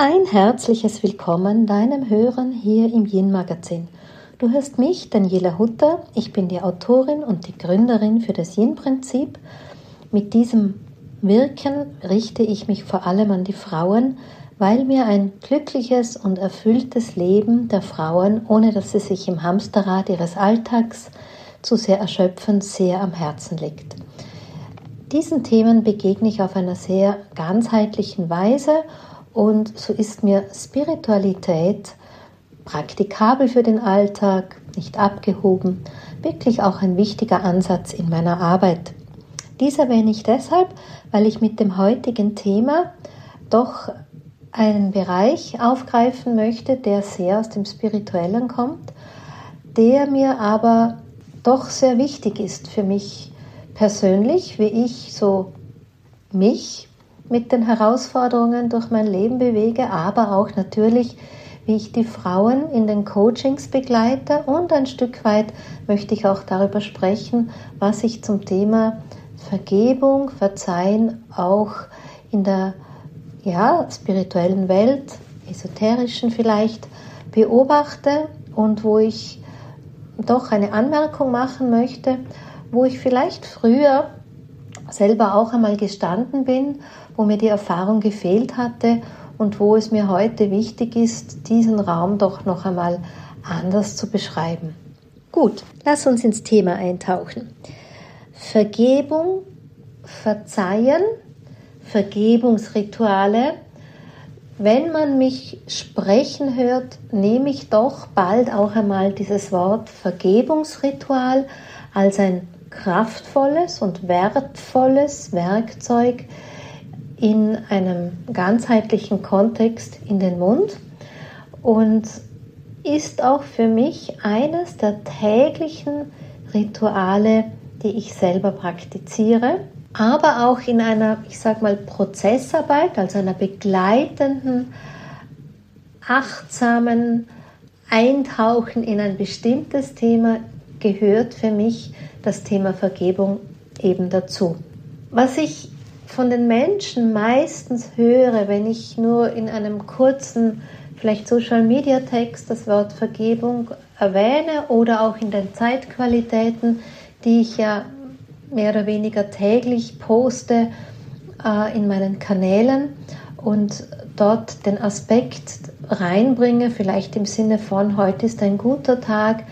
Ein herzliches Willkommen deinem Hören hier im Yin Magazin. Du hörst mich, Daniela Hutter. Ich bin die Autorin und die Gründerin für das Yin-Prinzip. Mit diesem Wirken richte ich mich vor allem an die Frauen, weil mir ein glückliches und erfülltes Leben der Frauen, ohne dass sie sich im Hamsterrad ihres Alltags zu sehr erschöpfen, sehr am Herzen liegt. Diesen Themen begegne ich auf einer sehr ganzheitlichen Weise und so ist mir Spiritualität praktikabel für den Alltag, nicht abgehoben, wirklich auch ein wichtiger Ansatz in meiner Arbeit. Dies erwähne ich deshalb, weil ich mit dem heutigen Thema doch einen Bereich aufgreifen möchte, der sehr aus dem Spirituellen kommt, der mir aber doch sehr wichtig ist für mich persönlich, wie ich so mich mit den Herausforderungen durch mein Leben bewege, aber auch natürlich, wie ich die Frauen in den Coachings begleite. Und ein Stück weit möchte ich auch darüber sprechen, was ich zum Thema Vergebung, Verzeihen auch in der ja, spirituellen Welt, esoterischen vielleicht, beobachte und wo ich doch eine Anmerkung machen möchte, wo ich vielleicht früher selber auch einmal gestanden bin, wo mir die Erfahrung gefehlt hatte und wo es mir heute wichtig ist, diesen Raum doch noch einmal anders zu beschreiben. Gut, lass uns ins Thema eintauchen. Vergebung, Verzeihen, Vergebungsrituale. Wenn man mich sprechen hört, nehme ich doch bald auch einmal dieses Wort Vergebungsritual als ein kraftvolles und wertvolles Werkzeug in einem ganzheitlichen Kontext in den Mund und ist auch für mich eines der täglichen Rituale, die ich selber praktiziere, aber auch in einer, ich sag mal, Prozessarbeit, also einer begleitenden, achtsamen Eintauchen in ein bestimmtes Thema gehört für mich das Thema Vergebung eben dazu. Was ich von den Menschen meistens höre, wenn ich nur in einem kurzen, vielleicht Social Media Text das Wort Vergebung erwähne oder auch in den Zeitqualitäten, die ich ja mehr oder weniger täglich poste äh, in meinen Kanälen und dort den Aspekt reinbringe, vielleicht im Sinne von heute ist ein guter Tag,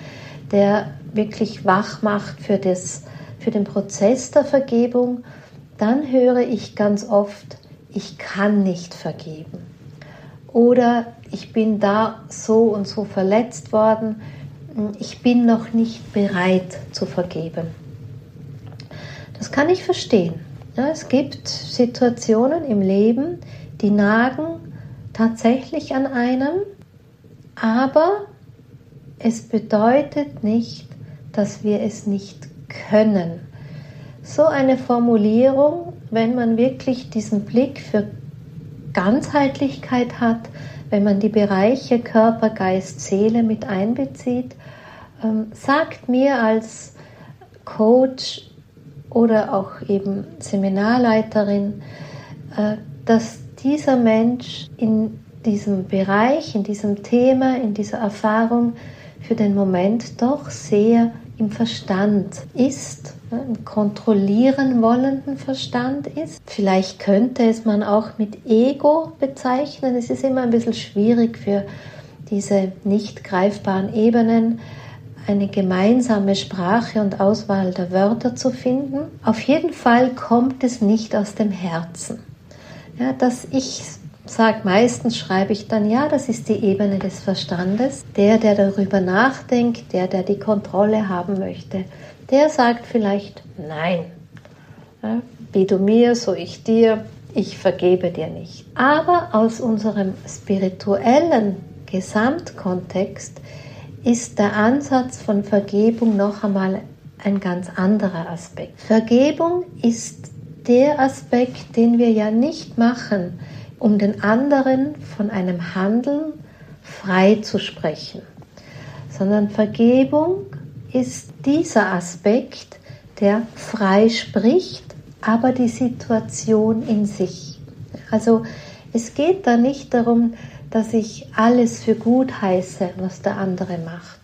der wirklich wach macht für, das, für den Prozess der Vergebung, dann höre ich ganz oft, ich kann nicht vergeben. Oder ich bin da so und so verletzt worden, ich bin noch nicht bereit zu vergeben. Das kann ich verstehen. Ja, es gibt Situationen im Leben, die nagen tatsächlich an einem, aber es bedeutet nicht, dass wir es nicht können. So eine Formulierung, wenn man wirklich diesen Blick für Ganzheitlichkeit hat, wenn man die Bereiche Körper, Geist, Seele mit einbezieht, ähm, sagt mir als Coach oder auch eben Seminarleiterin, äh, dass dieser Mensch in diesem Bereich, in diesem Thema, in dieser Erfahrung für den Moment doch sehr im Verstand ist, ne, im kontrollieren wollenden Verstand ist. Vielleicht könnte es man auch mit Ego bezeichnen. Es ist immer ein bisschen schwierig für diese nicht greifbaren Ebenen eine gemeinsame Sprache und Auswahl der Wörter zu finden. Auf jeden Fall kommt es nicht aus dem Herzen. Ja, dass ich sage, meistens schreibe ich dann, ja, das ist die Ebene des Verstandes. Der, der darüber nachdenkt, der, der die Kontrolle haben möchte, der sagt vielleicht, nein, ja, wie du mir, so ich dir, ich vergebe dir nicht. Aber aus unserem spirituellen Gesamtkontext ist der Ansatz von Vergebung noch einmal ein ganz anderer Aspekt. Vergebung ist der Aspekt, den wir ja nicht machen, um den anderen von einem Handeln frei zu sprechen, sondern Vergebung ist dieser Aspekt, der frei spricht, aber die Situation in sich. Also Es geht da nicht darum, dass ich alles für gut heiße, was der andere macht.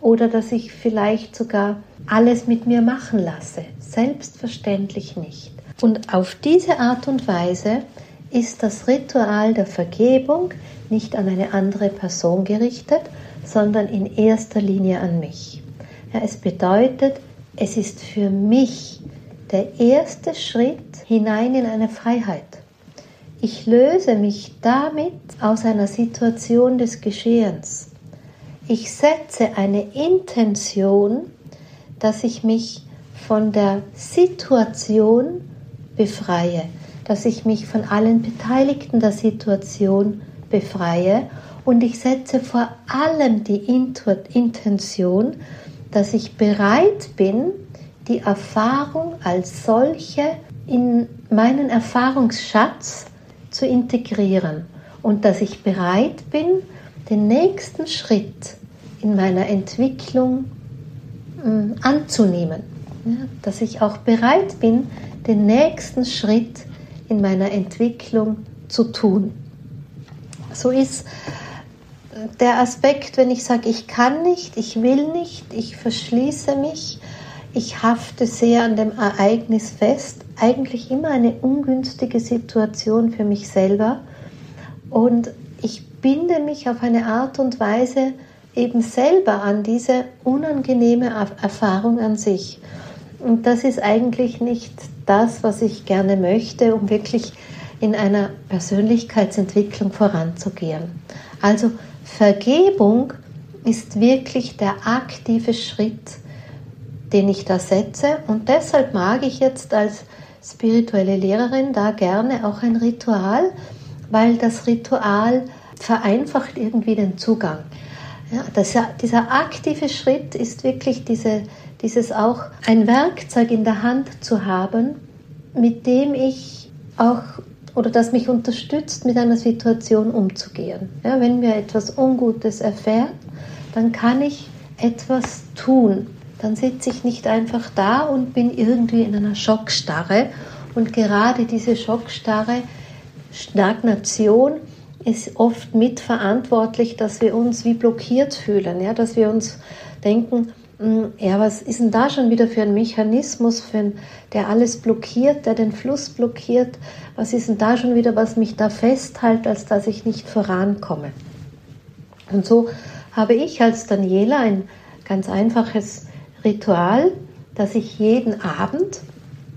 Oder dass ich vielleicht sogar alles mit mir machen lasse. Selbstverständlich nicht. Und auf diese Art und Weise ist das Ritual der Vergebung nicht an eine andere Person gerichtet, sondern in erster Linie an mich. Ja, es bedeutet, es ist für mich der erste Schritt hinein in eine Freiheit. Ich löse mich damit aus einer Situation des Geschehens. Ich setze eine Intention, dass ich mich von der Situation befreie, dass ich mich von allen Beteiligten der Situation befreie und ich setze vor allem die Intention, dass ich bereit bin, die Erfahrung als solche in meinen Erfahrungsschatz zu integrieren und dass ich bereit bin, den nächsten Schritt in meiner Entwicklung äh, anzunehmen. Dass ich auch bereit bin, den nächsten Schritt in meiner Entwicklung zu tun. So ist der Aspekt, wenn ich sage, ich kann nicht, ich will nicht, ich verschließe mich, ich hafte sehr an dem Ereignis fest, eigentlich immer eine ungünstige Situation für mich selber und ich binde mich auf eine Art und Weise eben selber an diese unangenehme Erfahrung an sich. Und das ist eigentlich nicht das, was ich gerne möchte, um wirklich in einer Persönlichkeitsentwicklung voranzugehen. Also Vergebung ist wirklich der aktive Schritt, den ich da setze. Und deshalb mag ich jetzt als spirituelle Lehrerin da gerne auch ein Ritual, weil das Ritual vereinfacht irgendwie den Zugang. Ja, das, dieser aktive Schritt ist wirklich diese, dieses auch ein Werkzeug in der Hand zu haben, mit dem ich auch oder das mich unterstützt, mit einer Situation umzugehen. Ja, wenn mir etwas Ungutes erfährt, dann kann ich etwas tun. Dann sitze ich nicht einfach da und bin irgendwie in einer Schockstarre. Und gerade diese Schockstarre, Stagnation, ist oft mitverantwortlich, dass wir uns wie blockiert fühlen, ja, dass wir uns denken, ja, was ist denn da schon wieder für ein Mechanismus, für ein, der alles blockiert, der den Fluss blockiert? Was ist denn da schon wieder, was mich da festhält, als dass ich nicht vorankomme? Und so habe ich als Daniela ein ganz einfaches Ritual, dass ich jeden Abend,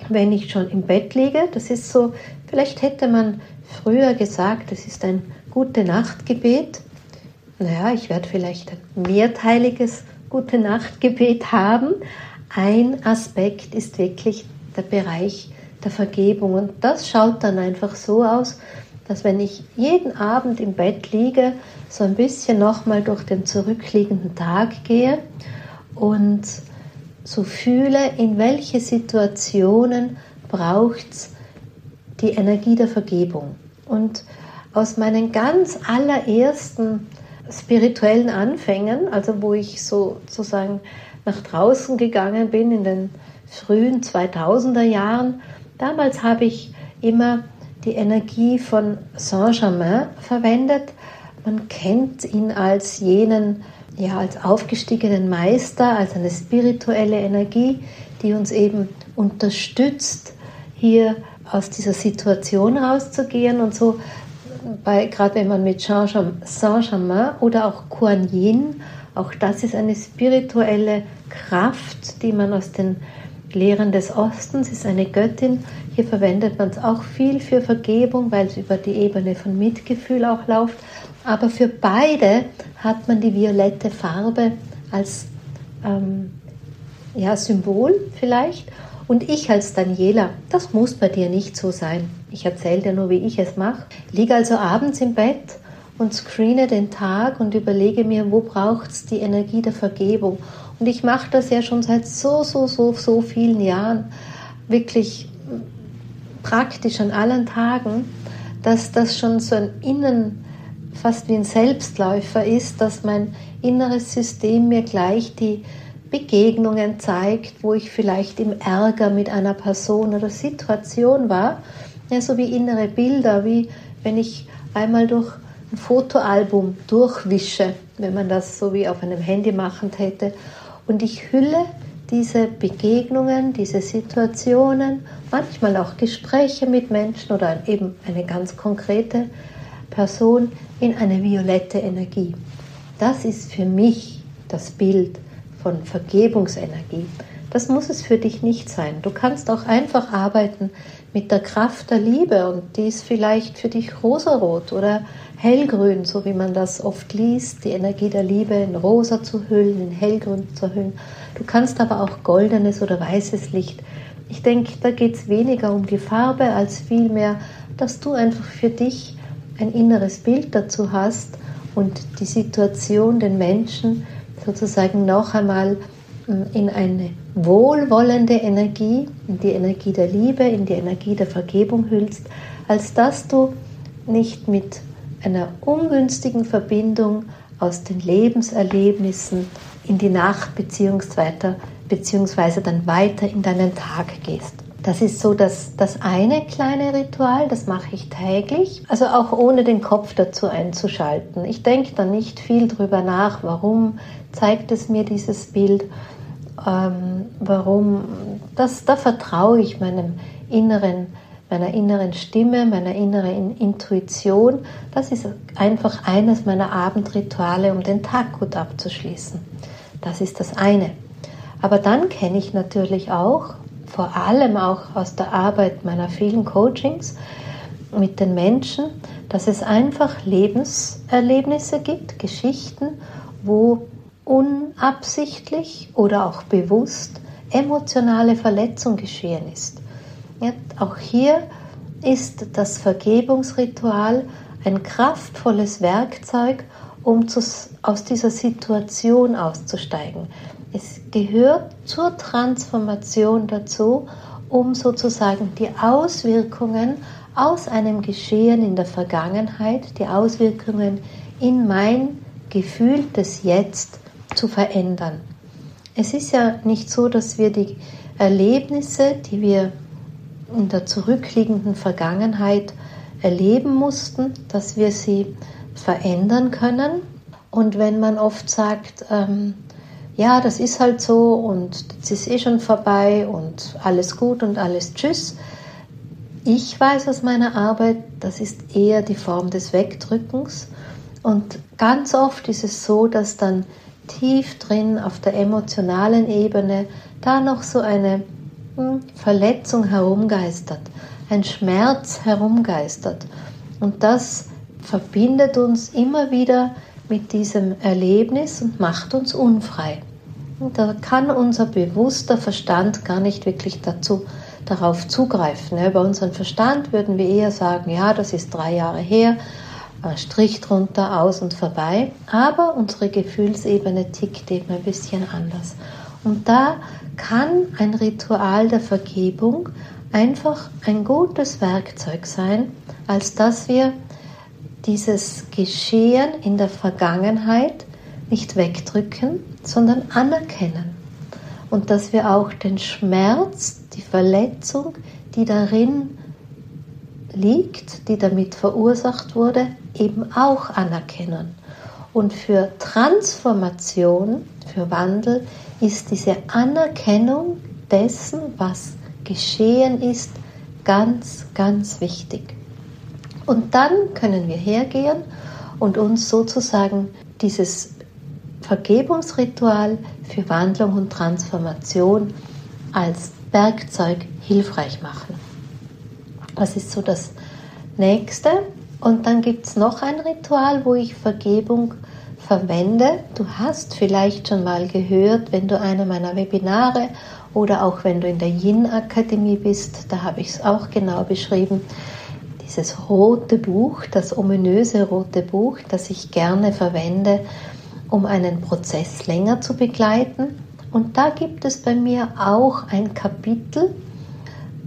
wenn ich schon im Bett liege, das ist so, vielleicht hätte man früher gesagt, das ist ein gute Nachtgebet. Naja, ich werde vielleicht ein mehrteiliges Gute Nachtgebet haben. Ein Aspekt ist wirklich der Bereich der Vergebung. Und das schaut dann einfach so aus, dass wenn ich jeden Abend im Bett liege, so ein bisschen nochmal durch den zurückliegenden Tag gehe und so fühle, in welche Situationen braucht es die Energie der Vergebung. Und aus meinen ganz allerersten spirituellen Anfängen, also wo ich so, sozusagen nach draußen gegangen bin in den frühen 2000er Jahren, damals habe ich immer die Energie von Saint-Germain verwendet. Man kennt ihn als jenen, ja, als aufgestiegenen Meister, als eine spirituelle Energie, die uns eben unterstützt, hier aus dieser Situation rauszugehen. Und so bei, gerade wenn man mit Saint-Germain oder auch Kuan Yin, auch das ist eine spirituelle Kraft, die man aus den Lehren des Ostens, ist eine Göttin. Hier verwendet man es auch viel für Vergebung, weil es über die Ebene von Mitgefühl auch läuft. Aber für beide hat man die violette Farbe als ähm, ja, Symbol vielleicht. Und ich als Daniela, das muss bei dir nicht so sein. Ich erzähle dir nur, wie ich es mache. Liege also abends im Bett und screene den Tag und überlege mir, wo braucht es die Energie der Vergebung. Und ich mache das ja schon seit so, so, so, so vielen Jahren, wirklich praktisch an allen Tagen, dass das schon so ein Innen, fast wie ein Selbstläufer ist, dass mein inneres System mir gleich die Begegnungen zeigt, wo ich vielleicht im Ärger mit einer Person oder Situation war. Ja, so wie innere Bilder, wie, wenn ich einmal durch ein Fotoalbum durchwische, wenn man das so wie auf einem Handy machen täte, und ich hülle diese Begegnungen, diese Situationen, manchmal auch Gespräche mit Menschen oder eben eine ganz konkrete Person in eine violette Energie. Das ist für mich das Bild von Vergebungsenergie. Das muss es für dich nicht sein. Du kannst auch einfach arbeiten mit der Kraft der Liebe und die ist vielleicht für dich rosarot oder hellgrün, so wie man das oft liest, die Energie der Liebe in rosa zu hüllen, in hellgrün zu hüllen. Du kannst aber auch goldenes oder weißes Licht. Ich denke, da geht es weniger um die Farbe als vielmehr, dass du einfach für dich ein inneres Bild dazu hast und die Situation, den Menschen sozusagen noch einmal in eine wohlwollende Energie, in die Energie der Liebe, in die Energie der Vergebung hüllst, als dass du nicht mit einer ungünstigen Verbindung aus den Lebenserlebnissen in die Nacht beziehungsweise, beziehungsweise dann weiter in deinen Tag gehst. Das ist so das, das eine kleine Ritual, das mache ich täglich, also auch ohne den Kopf dazu einzuschalten. Ich denke da nicht viel drüber nach, warum zeigt es mir dieses Bild, ähm, warum, das, da vertraue ich meinem inneren, meiner inneren Stimme, meiner inneren Intuition. Das ist einfach eines meiner Abendrituale, um den Tag gut abzuschließen. Das ist das eine. Aber dann kenne ich natürlich auch, vor allem auch aus der Arbeit meiner vielen Coachings mit den Menschen, dass es einfach Lebenserlebnisse gibt, Geschichten, wo unabsichtlich oder auch bewusst emotionale Verletzung geschehen ist. Ja, auch hier ist das Vergebungsritual ein kraftvolles Werkzeug, um zu, aus dieser Situation auszusteigen. Es gehört zur Transformation dazu, um sozusagen die Auswirkungen aus einem Geschehen in der Vergangenheit, die Auswirkungen in mein gefühltes Jetzt zu verändern. Es ist ja nicht so, dass wir die Erlebnisse, die wir in der zurückliegenden Vergangenheit erleben mussten, dass wir sie verändern können. Und wenn man oft sagt, ähm, ja, das ist halt so und das ist eh schon vorbei und alles gut und alles tschüss. Ich weiß aus meiner Arbeit, das ist eher die Form des Wegdrückens. Und ganz oft ist es so, dass dann tief drin auf der emotionalen Ebene da noch so eine hm, Verletzung herumgeistert, ein Schmerz herumgeistert. Und das verbindet uns immer wieder mit diesem Erlebnis und macht uns unfrei. Und da kann unser bewusster Verstand gar nicht wirklich dazu darauf zugreifen. Bei unserem Verstand würden wir eher sagen, ja, das ist drei Jahre her, Strich drunter, aus und vorbei. Aber unsere Gefühlsebene tickt eben ein bisschen anders. Und da kann ein Ritual der Vergebung einfach ein gutes Werkzeug sein, als dass wir dieses Geschehen in der Vergangenheit nicht wegdrücken, sondern anerkennen. Und dass wir auch den Schmerz, die Verletzung, die darin liegt, die damit verursacht wurde, eben auch anerkennen. Und für Transformation, für Wandel ist diese Anerkennung dessen, was geschehen ist, ganz, ganz wichtig. Und dann können wir hergehen und uns sozusagen dieses Vergebungsritual für Wandlung und Transformation als Werkzeug hilfreich machen. Das ist so das Nächste. Und dann gibt es noch ein Ritual, wo ich Vergebung verwende. Du hast vielleicht schon mal gehört, wenn du eine meiner Webinare oder auch wenn du in der Yin Akademie bist, da habe ich es auch genau beschrieben. Dieses rote Buch, das ominöse rote Buch, das ich gerne verwende, um einen Prozess länger zu begleiten. Und da gibt es bei mir auch ein Kapitel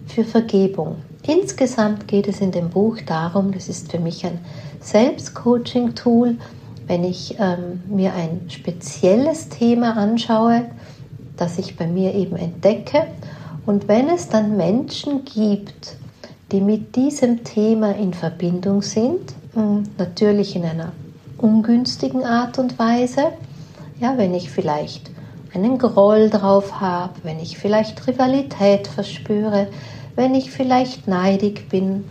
für Vergebung. Insgesamt geht es in dem Buch darum, das ist für mich ein Selbstcoaching-Tool, wenn ich ähm, mir ein spezielles Thema anschaue, das ich bei mir eben entdecke. Und wenn es dann Menschen gibt, die mit diesem Thema in Verbindung sind, hm, natürlich in einer ungünstigen Art und Weise. Ja, wenn ich vielleicht einen Groll drauf habe, wenn ich vielleicht Rivalität verspüre, wenn ich vielleicht neidig bin,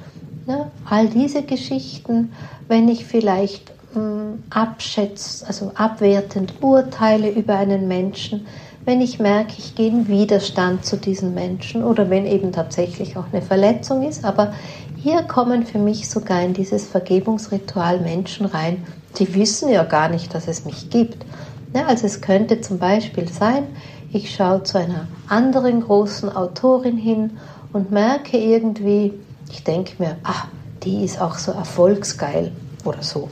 ne? all diese Geschichten, wenn ich vielleicht ähm, abschätze, also abwertend urteile über einen Menschen, wenn ich merke, ich gehe in Widerstand zu diesen Menschen oder wenn eben tatsächlich auch eine Verletzung ist. Aber hier kommen für mich sogar in dieses Vergebungsritual Menschen rein, die wissen ja gar nicht, dass es mich gibt. Ja, also es könnte zum Beispiel sein, ich schaue zu einer anderen großen Autorin hin und merke irgendwie, ich denke mir, ah, die ist auch so erfolgsgeil oder so.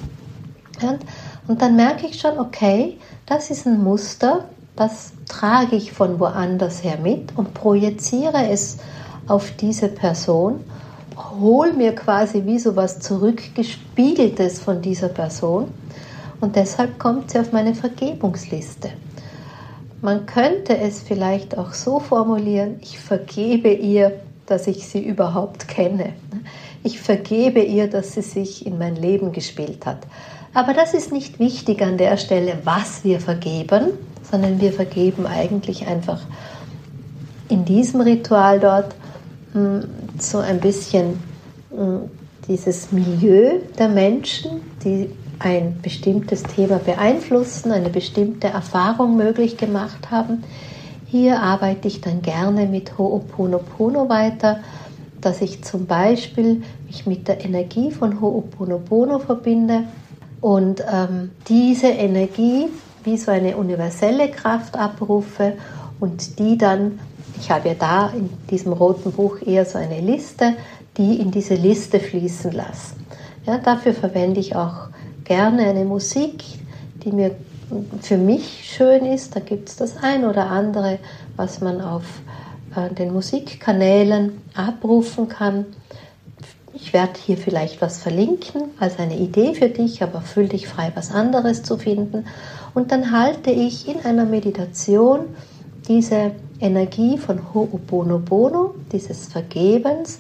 Und, und dann merke ich schon, okay, das ist ein Muster, das trage ich von woanders her mit und projiziere es auf diese Person, hole mir quasi wie so was zurückgespiegeltes von dieser Person und deshalb kommt sie auf meine Vergebungsliste. Man könnte es vielleicht auch so formulieren, ich vergebe ihr, dass ich sie überhaupt kenne. Ich vergebe ihr, dass sie sich in mein Leben gespielt hat. Aber das ist nicht wichtig an der Stelle, was wir vergeben, sondern wir vergeben eigentlich einfach in diesem Ritual dort hm, so ein bisschen hm, dieses Milieu der Menschen, die ein bestimmtes Thema beeinflussen, eine bestimmte Erfahrung möglich gemacht haben. Hier arbeite ich dann gerne mit Ho'oponopono weiter, dass ich zum Beispiel mich mit der Energie von Ho'oponopono verbinde und ähm, diese Energie wie so eine universelle Kraft abrufe und die dann, ich habe ja da in diesem roten Buch eher so eine Liste, die in diese Liste fließen lasse. Ja, dafür verwende ich auch gerne eine Musik, die mir für mich schön ist. Da gibt es das ein oder andere, was man auf äh, den Musikkanälen abrufen kann. Ich werde hier vielleicht was verlinken als eine Idee für dich, aber fühl dich frei, was anderes zu finden. Und dann halte ich in einer Meditation diese Energie von Ho'oponopono, dieses Vergebens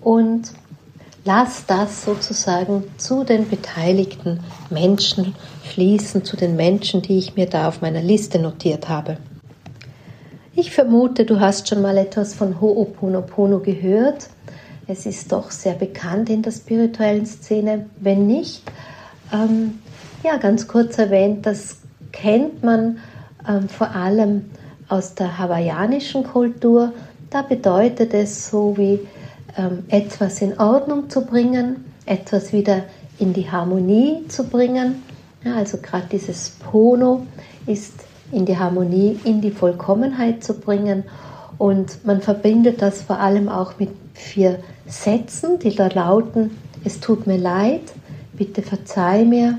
und lass das sozusagen zu den beteiligten Menschen fließen, zu den Menschen, die ich mir da auf meiner Liste notiert habe. Ich vermute, du hast schon mal etwas von Ho'oponopono gehört. Es ist doch sehr bekannt in der spirituellen Szene. Wenn nicht, ähm, ja, ganz kurz erwähnt, das kennt man ähm, vor allem aus der hawaiianischen Kultur. Da bedeutet es so wie etwas in Ordnung zu bringen, etwas wieder in die Harmonie zu bringen. Ja, also gerade dieses Pono ist in die Harmonie, in die Vollkommenheit zu bringen. Und man verbindet das vor allem auch mit vier Sätzen, die da lauten, es tut mir leid, bitte verzeih mir,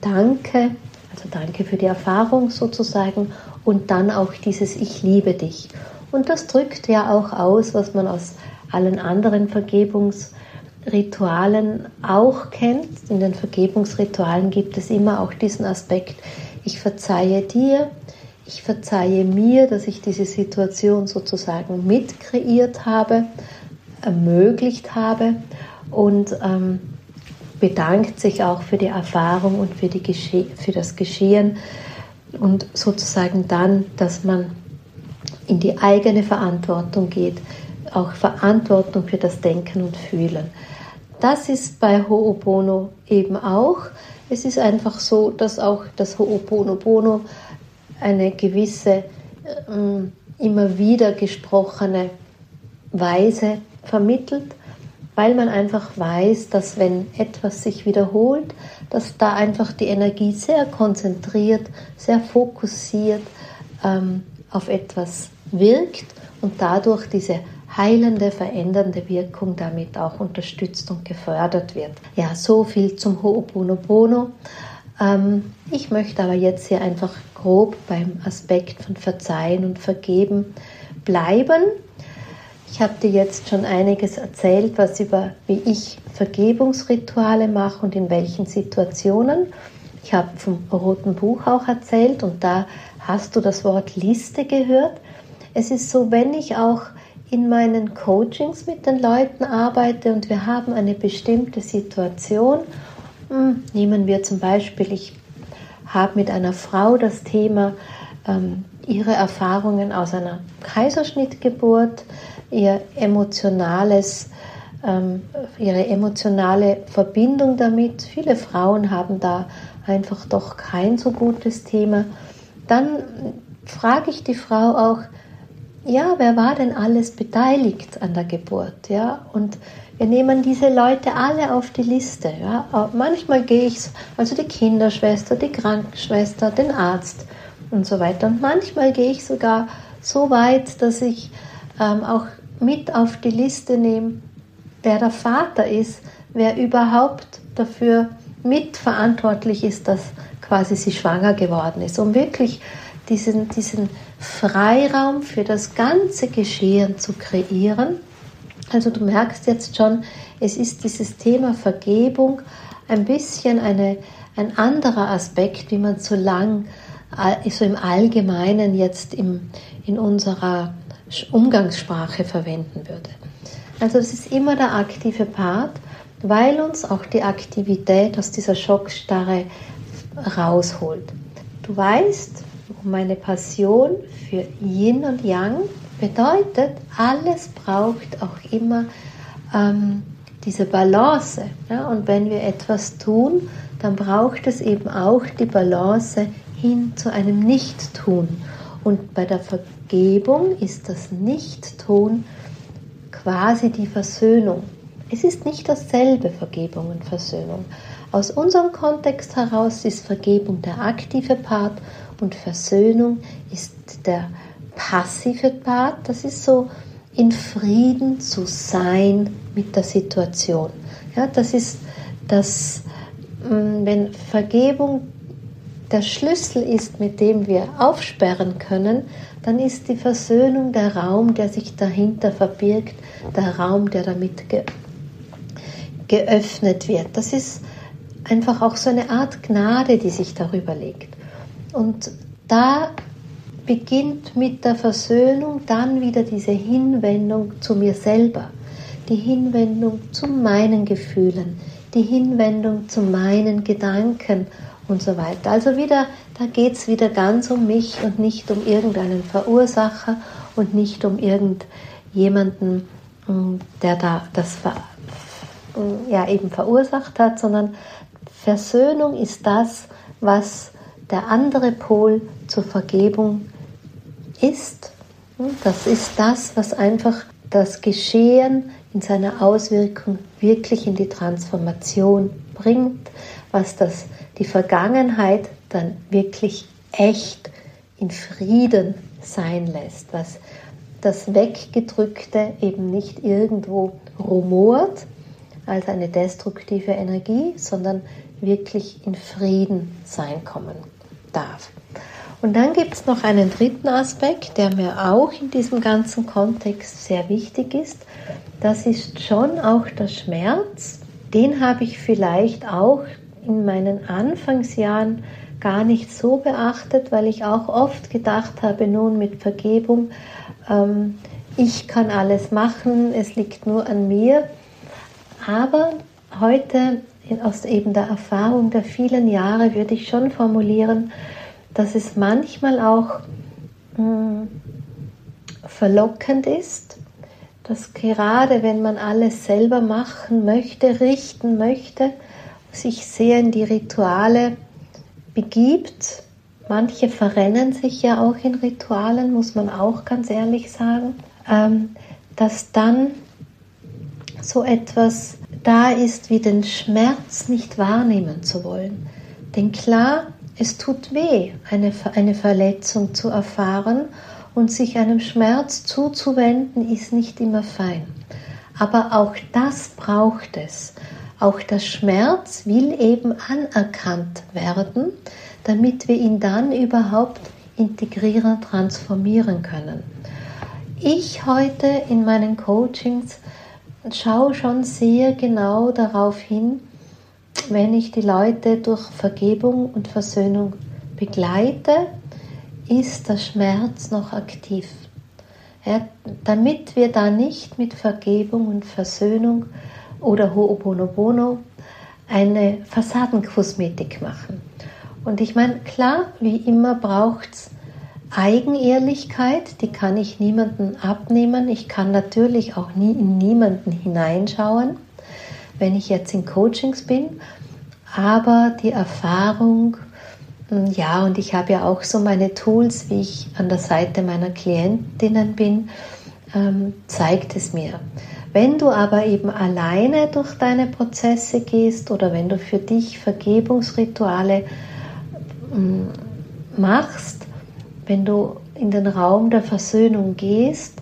danke, also danke für die Erfahrung sozusagen und dann auch dieses Ich liebe dich. Und das drückt ja auch aus, was man aus allen anderen Vergebungsritualen auch kennt. In den Vergebungsritualen gibt es immer auch diesen Aspekt, ich verzeihe dir, ich verzeihe mir, dass ich diese Situation sozusagen mitkreiert habe, ermöglicht habe und ähm, bedankt sich auch für die Erfahrung und für, die Gesche für das Geschehen und sozusagen dann, dass man in die eigene Verantwortung geht, auch Verantwortung für das Denken und Fühlen. Das ist bei Ho'opono eben auch. Es ist einfach so, dass auch das Ho'oponopono eine gewisse ähm, immer wieder gesprochene Weise vermittelt, weil man einfach weiß, dass wenn etwas sich wiederholt, dass da einfach die Energie sehr konzentriert, sehr fokussiert ähm, auf etwas wirkt und dadurch diese heilende, verändernde Wirkung damit auch unterstützt und gefördert wird. Ja, so viel zum Ho'oponopono. Ähm, ich möchte aber jetzt hier einfach grob beim Aspekt von Verzeihen und Vergeben bleiben. Ich habe dir jetzt schon einiges erzählt, was über wie ich Vergebungsrituale mache und in welchen Situationen. Ich habe vom roten Buch auch erzählt und da hast du das Wort Liste gehört. Es ist so, wenn ich auch in meinen Coachings mit den Leuten arbeite und wir haben eine bestimmte Situation, hm, nehmen wir zum Beispiel, ich habe mit einer Frau das Thema ähm, ihre Erfahrungen aus einer Kaiserschnittgeburt, ihr emotionales, ähm, ihre emotionale Verbindung damit. Viele Frauen haben da einfach doch kein so gutes Thema. Dann frage ich die Frau auch, ja, wer war denn alles beteiligt an der Geburt? Ja, und wir nehmen diese Leute alle auf die Liste. Ja. Manchmal gehe ich, also die Kinderschwester, die Krankenschwester, den Arzt und so weiter. Und manchmal gehe ich sogar so weit, dass ich ähm, auch mit auf die Liste nehme, wer der Vater ist, wer überhaupt dafür mitverantwortlich ist, dass quasi sie schwanger geworden ist, um wirklich diesen, diesen Freiraum für das ganze Geschehen zu kreieren. Also du merkst jetzt schon, es ist dieses Thema Vergebung ein bisschen eine, ein anderer Aspekt, wie man so lang, äh, so im Allgemeinen jetzt im, in unserer Umgangssprache verwenden würde. Also es ist immer der aktive Part, weil uns auch die Aktivität aus dieser Schockstarre rausholt. Du weißt, meine Passion für Yin und Yang bedeutet, alles braucht auch immer ähm, diese Balance. Ja? Und wenn wir etwas tun, dann braucht es eben auch die Balance hin zu einem Nicht-Tun. Und bei der Vergebung ist das Nicht-Tun quasi die Versöhnung. Es ist nicht dasselbe Vergebung und Versöhnung. Aus unserem Kontext heraus ist Vergebung der aktive Part und Versöhnung ist der passive Part. Das ist so in Frieden zu sein mit der Situation. Ja, das ist das, mm, wenn Vergebung der Schlüssel ist, mit dem wir aufsperren können, dann ist die Versöhnung der Raum, der sich dahinter verbirgt, der Raum, der damit ge geöffnet wird. Das ist einfach auch so eine Art Gnade, die sich darüber legt. Und da beginnt mit der Versöhnung dann wieder diese Hinwendung zu mir selber, die Hinwendung zu meinen Gefühlen, die Hinwendung zu meinen Gedanken und so weiter. Also wieder, da geht es wieder ganz um mich und nicht um irgendeinen Verursacher und nicht um irgendjemanden, mm, der da das mm, ja, eben verursacht hat, sondern Versöhnung ist das, was der andere Pol zur Vergebung ist. Das ist das, was einfach das Geschehen in seiner Auswirkung wirklich in die Transformation bringt, was das, die Vergangenheit dann wirklich echt in Frieden sein lässt, was das Weggedrückte eben nicht irgendwo rumort als eine destruktive Energie, sondern wirklich in Frieden sein kommen darf. Und dann gibt es noch einen dritten Aspekt, der mir auch in diesem ganzen Kontext sehr wichtig ist. Das ist schon auch der Schmerz. Den habe ich vielleicht auch in meinen Anfangsjahren gar nicht so beachtet, weil ich auch oft gedacht habe, nun mit Vergebung, ähm, ich kann alles machen, es liegt nur an mir. Aber heute aus eben der Erfahrung der vielen Jahre würde ich schon formulieren, dass es manchmal auch mh, hm, verlockend ist, dass gerade wenn man alles selber machen möchte, richten möchte, sich sehr in die Rituale begibt. Manche verrennen sich ja auch in Ritualen, muss man auch ganz ehrlich sagen, ähm, dass dann so etwas da ist, wie den Schmerz nicht wahrnehmen zu wollen. Denn klar, es tut weh, eine, eine Verletzung zu erfahren und sich einem Schmerz zuzuwenden, ist nicht immer fein. Aber auch das braucht es. Auch der Schmerz will eben anerkannt werden, damit wir ihn dann überhaupt integrieren, transformieren können. Ich heute in meinen Coachings schaue schon sehr genau darauf hin, wenn ich die Leute durch Vergebung und Versöhnung begleite, ist der Schmerz noch aktiv. Ja, damit wir da nicht mit Vergebung und Versöhnung oder Ho'oponopono eine Fassadenkosmetik machen. Und ich meine, klar, wie immer braucht es Eigenehrlichkeit, die kann ich niemandem abnehmen. Ich kann natürlich auch nie in niemanden hineinschauen, wenn ich jetzt in Coachings bin. Aber die Erfahrung, hm, ja, und ich habe ja auch so meine Tools, wie ich an der Seite meiner Klientinnen bin, ähm, zeigt es mir. Wenn du aber eben alleine durch deine Prozesse gehst oder wenn du für dich Vergebungsrituale hm, machst, wenn du in den Raum der Versöhnung gehst,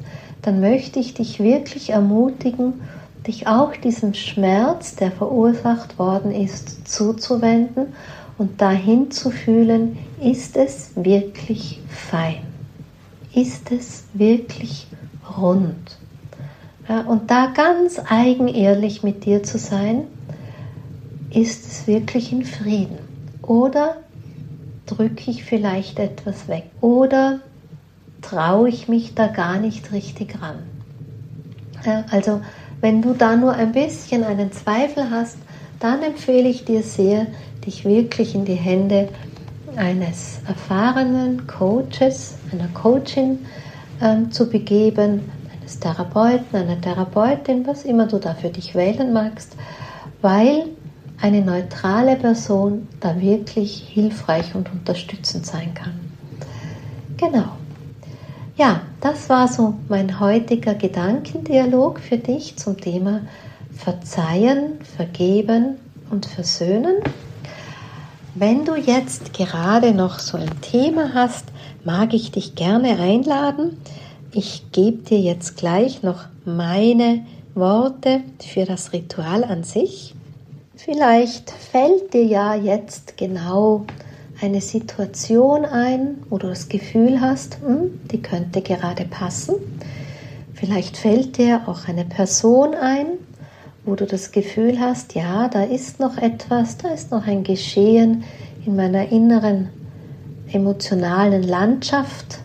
dann möchte ich dich wirklich ermutigen, dich auch diesem Schmerz, der verursacht worden ist, zuzuwenden und dahin zu fühlen, ist es wirklich fein? Ist es wirklich rund? Ja, und da ganz eigenehrlich mit dir zu sein, ist es wirklich in Frieden? Oder drücke ich vielleicht etwas weg oder traue ich mich da gar nicht richtig ran. Also wenn du da nur ein bisschen einen Zweifel hast, dann empfehle ich dir sehr, dich wirklich in die Hände eines erfahrenen Coaches, einer Coachin ähm, zu begeben, eines Therapeuten, einer Therapeutin, was immer du da für dich wählen magst, weil eine neutrale Person da wirklich hilfreich und unterstützend sein kann. Genau. Ja, das war so mein heutiger Gedankendialog für dich zum Thema Verzeihen, Vergeben und Versöhnen. Wenn du jetzt gerade noch so ein Thema hast, mag ich dich gerne einladen. Ich gebe dir jetzt gleich noch meine Worte für das Ritual an sich. Vielleicht fällt dir ja jetzt genau eine Situation ein, wo du das Gefühl hast, hm, die könnte gerade passen. Vielleicht fällt dir auch eine Person ein, wo du das Gefühl hast, ja, da ist noch etwas, da ist noch ein Geschehen in meiner inneren emotionalen Landschaft,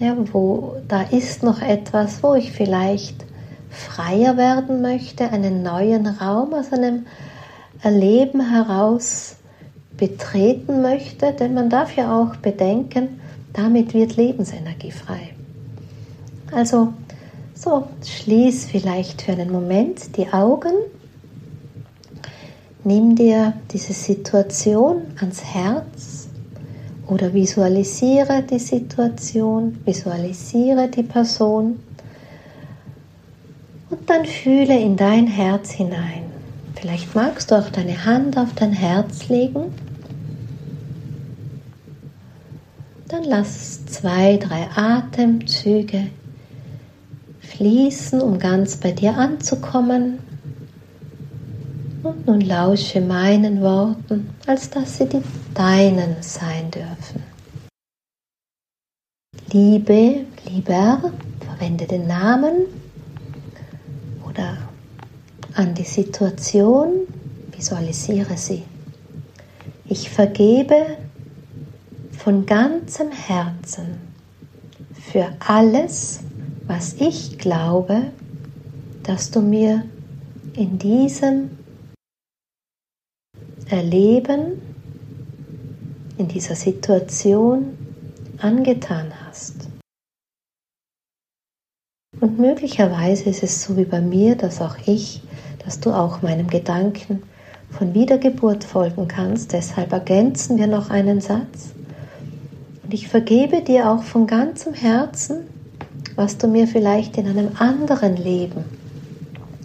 ja, wo da ist noch etwas, wo ich vielleicht freier werden möchte, einen neuen Raum aus einem Erleben heraus betreten möchte, denn man darf ja auch bedenken, damit wird Lebensenergie frei. Also, so, schließ vielleicht für einen Moment die Augen, nimm dir diese Situation ans Herz oder visualisiere die Situation, visualisiere die Person und dann fühle in dein Herz hinein. Vielleicht magst du auch deine Hand auf dein Herz legen. Dann lass zwei, drei Atemzüge fließen, um ganz bei dir anzukommen. Und nun lausche meinen Worten, als dass sie die deinen sein dürfen. Liebe, lieber, verwende den Namen oder an die Situation, visualisiere sie. Ich vergebe von ganzem Herzen für alles, was ich glaube, dass du mir in diesem Erleben, in dieser Situation angetan hast. Und möglicherweise ist es so wie bei mir, dass auch ich dass du auch meinem Gedanken von Wiedergeburt folgen kannst. Deshalb ergänzen wir noch einen Satz. Und ich vergebe dir auch von ganzem Herzen, was du mir vielleicht in einem anderen Leben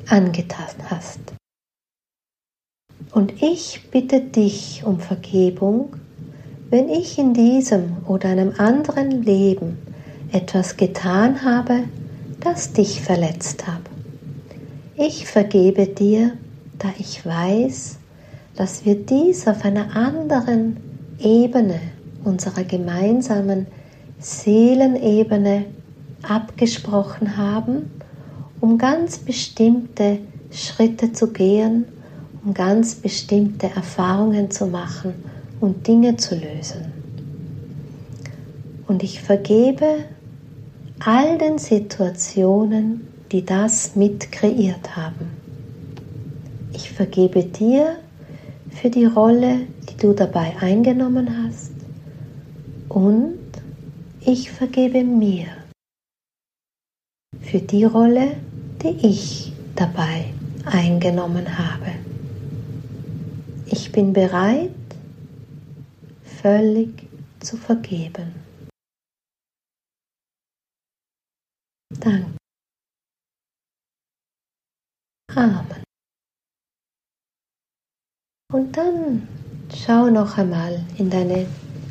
angetan hast. Und ich bitte dich um Vergebung, wenn ich in diesem oder einem anderen Leben etwas getan habe, das dich verletzt habe. Ich vergebe dir, da ich weiß, dass wir dies auf einer anderen Ebene unserer gemeinsamen Seelenebene abgesprochen haben, um ganz bestimmte Schritte zu gehen, um ganz bestimmte Erfahrungen zu machen und Dinge zu lösen. Und ich vergebe all den Situationen, die das mit kreiert haben. Ich vergebe dir für die Rolle, die du dabei eingenommen hast und ich vergebe mir für die Rolle, die ich dabei eingenommen habe. Ich bin bereit, völlig zu vergeben. Danke. Amen. Und dann schau noch einmal in deine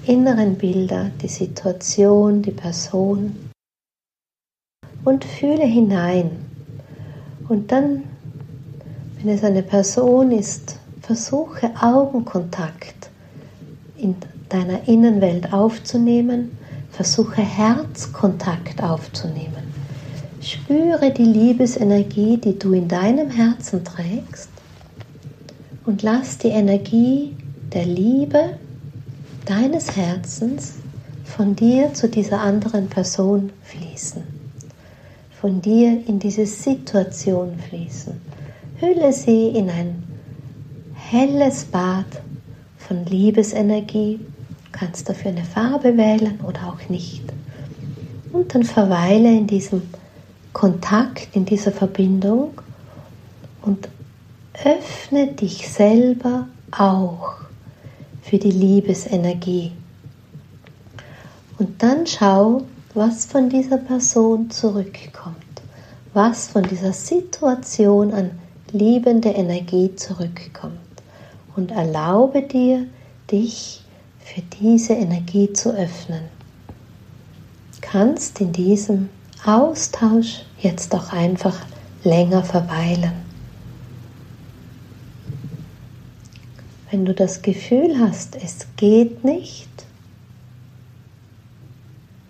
inneren Bilder, die Situation, die Person und fühle hinein. Und dann, wenn es eine Person ist, versuche Augenkontakt in deiner Innenwelt aufzunehmen, versuche Herzkontakt aufzunehmen. Spüre die Liebesenergie, die du in deinem Herzen trägst und lass die Energie der Liebe deines Herzens von dir zu dieser anderen Person fließen, von dir in diese Situation fließen. Hülle sie in ein helles Bad von Liebesenergie. Du kannst dafür eine Farbe wählen oder auch nicht. Und dann verweile in diesem Kontakt, in dieser Verbindung und öffne dich selber auch für die Liebesenergie. Und dann schau, was von dieser Person zurückkommt, was von dieser Situation an liebende Energie zurückkommt. Und erlaube dir, dich für diese Energie zu öffnen. Kannst in diesem Austausch jetzt auch einfach länger verweilen. Wenn du das Gefühl hast, es geht nicht,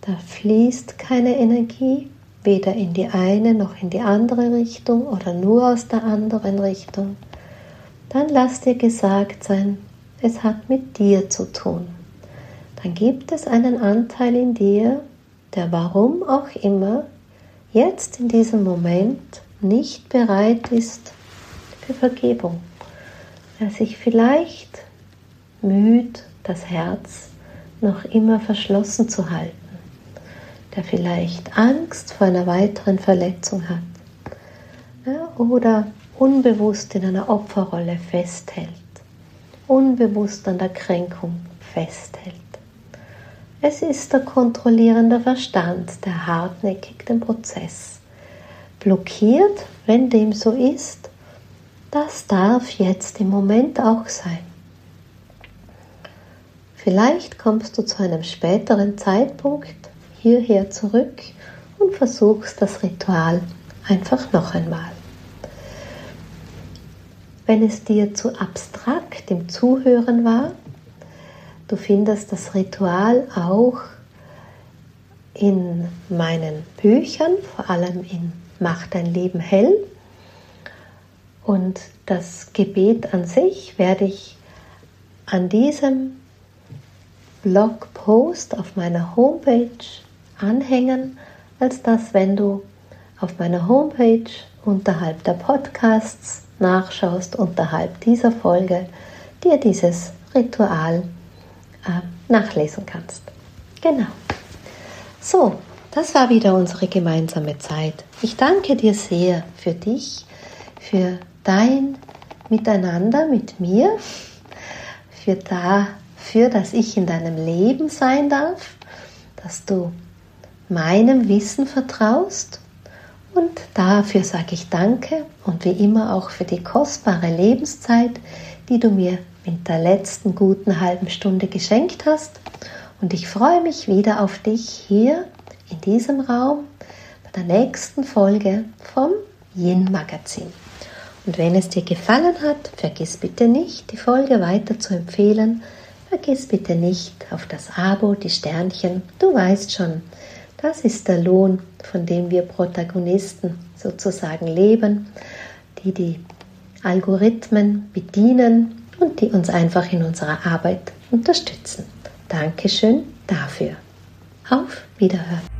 da fließt keine Energie, weder in die eine noch in die andere Richtung oder nur aus der anderen Richtung, dann lass dir gesagt sein, es hat mit dir zu tun. Dann gibt es einen Anteil in dir, der warum auch immer jetzt in diesem Moment nicht bereit ist für Vergebung, der sich vielleicht müht, das Herz noch immer verschlossen zu halten, der vielleicht Angst vor einer weiteren Verletzung hat ja, oder unbewusst in einer Opferrolle festhält, unbewusst an der Kränkung festhält. Es ist der kontrollierende Verstand, der hartnäckig den Prozess blockiert, wenn dem so ist. Das darf jetzt im Moment auch sein. Vielleicht kommst du zu einem späteren Zeitpunkt hierher zurück und versuchst das Ritual einfach noch einmal. Wenn es dir zu abstrakt im Zuhören war, Du findest das Ritual auch in meinen Büchern, vor allem in Mach dein Leben hell. Und das Gebet an sich werde ich an diesem Blogpost auf meiner Homepage anhängen, als dass, wenn du auf meiner Homepage unterhalb der Podcasts nachschaust, unterhalb dieser Folge, dir dieses Ritual nachlesen kannst. Genau. So, das war wieder unsere gemeinsame Zeit. Ich danke dir sehr für dich, für dein Miteinander mit mir, für dafür, dass ich in deinem Leben sein darf, dass du meinem Wissen vertraust und dafür sage ich danke und wie immer auch für die kostbare Lebenszeit, die du mir mit der letzten guten halben Stunde geschenkt hast. Und ich freue mich wieder auf dich hier in diesem Raum bei der nächsten Folge vom Yin Magazin. Und wenn es dir gefallen hat, vergiss bitte nicht, die Folge weiter zu empfehlen. Vergiss bitte nicht auf das Abo, die Sternchen. Du weißt schon, das ist der Lohn, von dem wir Protagonisten sozusagen leben, die die Algorithmen bedienen und die uns einfach in unserer Arbeit unterstützen. Dankeschön dafür. Auf Wiederhören.